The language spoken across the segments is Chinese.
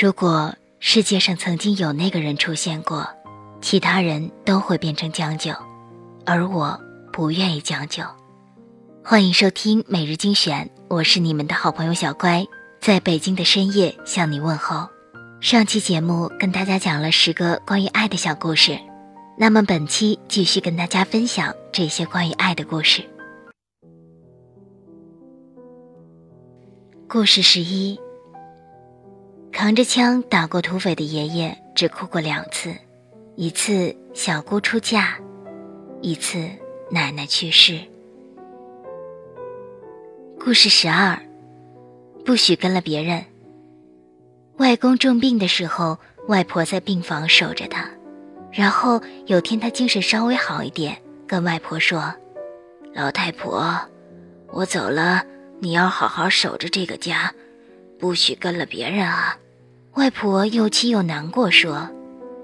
如果世界上曾经有那个人出现过，其他人都会变成将就，而我不愿意将就。欢迎收听每日精选，我是你们的好朋友小乖，在北京的深夜向你问候。上期节目跟大家讲了十个关于爱的小故事，那么本期继续跟大家分享这些关于爱的故事。故事十一。扛着枪打过土匪的爷爷只哭过两次，一次小姑出嫁，一次奶奶去世。故事十二，不许跟了别人。外公重病的时候，外婆在病房守着他，然后有天他精神稍微好一点，跟外婆说：“老太婆，我走了，你要好好守着这个家，不许跟了别人啊。”外婆又气又难过，说：“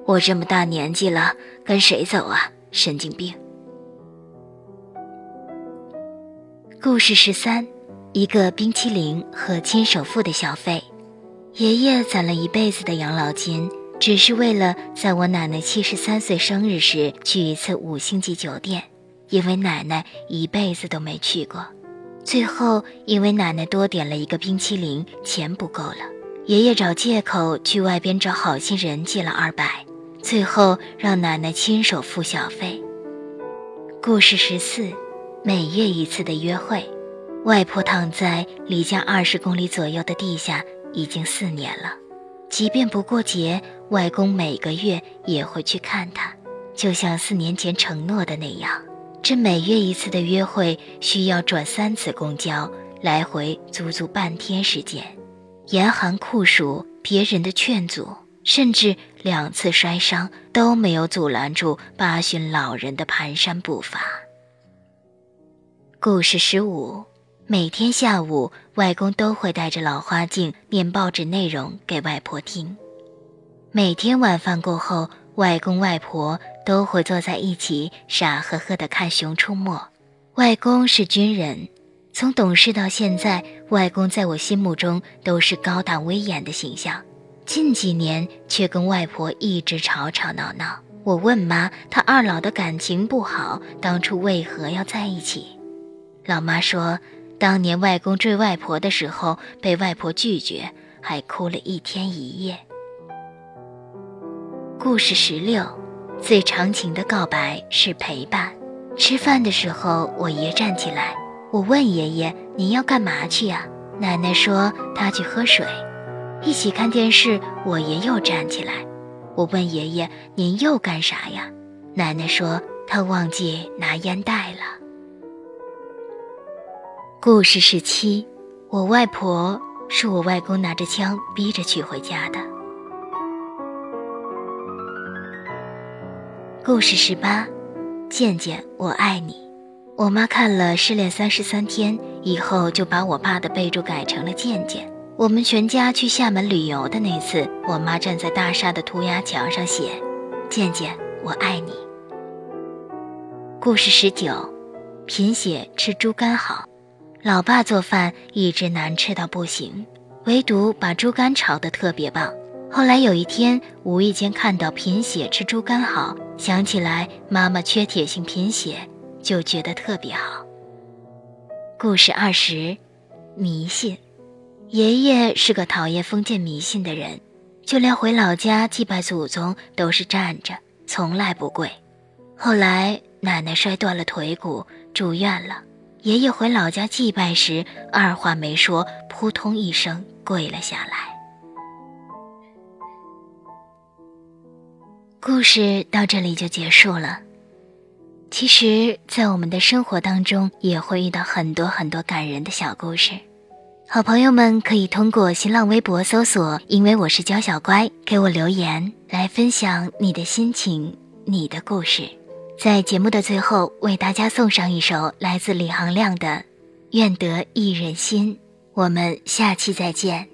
我这么大年纪了，跟谁走啊？神经病！”故事十三，一个冰淇淋和亲手付的小费。爷爷攒了一辈子的养老金，只是为了在我奶奶七十三岁生日时去一次五星级酒店，因为奶奶一辈子都没去过。最后，因为奶奶多点了一个冰淇淋，钱不够了。爷爷找借口去外边找好心人借了二百，最后让奶奶亲手付小费。故事十四，每月一次的约会。外婆躺在离家二十公里左右的地下已经四年了，即便不过节，外公每个月也会去看她，就像四年前承诺的那样。这每月一次的约会需要转三次公交，来回足足半天时间。严寒酷暑，别人的劝阻，甚至两次摔伤都没有阻拦住八旬老人的蹒跚步伐。故事十五：每天下午，外公都会带着老花镜念报纸内容给外婆听。每天晚饭过后，外公外婆都会坐在一起傻呵呵地看《熊出没》。外公是军人。从懂事到现在，外公在我心目中都是高大威严的形象。近几年却跟外婆一直吵吵闹闹。我问妈，他二老的感情不好，当初为何要在一起？老妈说，当年外公追外婆的时候被外婆拒绝，还哭了一天一夜。故事十六，最长情的告白是陪伴。吃饭的时候，我爷站起来。我问爷爷：“您要干嘛去呀？”奶奶说：“她去喝水。”一起看电视，我爷又站起来。我问爷爷：“您又干啥呀？”奶奶说：“她忘记拿烟袋了。”故事十七，我外婆是我外公拿着枪逼着娶回家的。故事十八，健健，我爱你。我妈看了《失恋三十三天》以后，就把我爸的备注改成了“健健”。我们全家去厦门旅游的那次，我妈站在大厦的涂鸦墙上写：“健健，我爱你。”故事十九，贫血吃猪肝好。老爸做饭一直难吃到不行，唯独把猪肝炒得特别棒。后来有一天无意间看到贫血吃猪肝好，想起来妈妈缺铁性贫血。就觉得特别好。故事二十，迷信。爷爷是个讨厌封建迷信的人，就连回老家祭拜祖宗都是站着，从来不跪。后来奶奶摔断了腿骨，住院了。爷爷回老家祭拜时，二话没说，扑通一声跪了下来。故事到这里就结束了。其实，在我们的生活当中，也会遇到很多很多感人的小故事。好朋友们可以通过新浪微博搜索“因为我是娇小乖”，给我留言，来分享你的心情、你的故事。在节目的最后，为大家送上一首来自李行亮的《愿得一人心》。我们下期再见。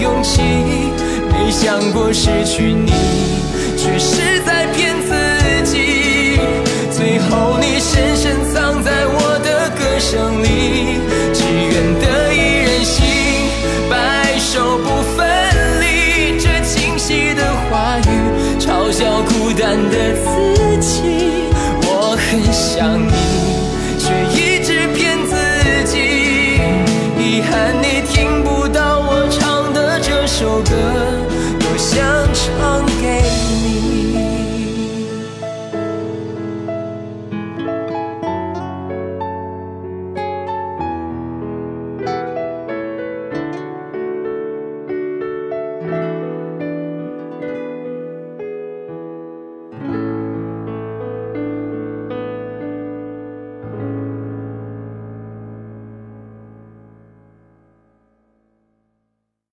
勇气。没想过失去你，却是在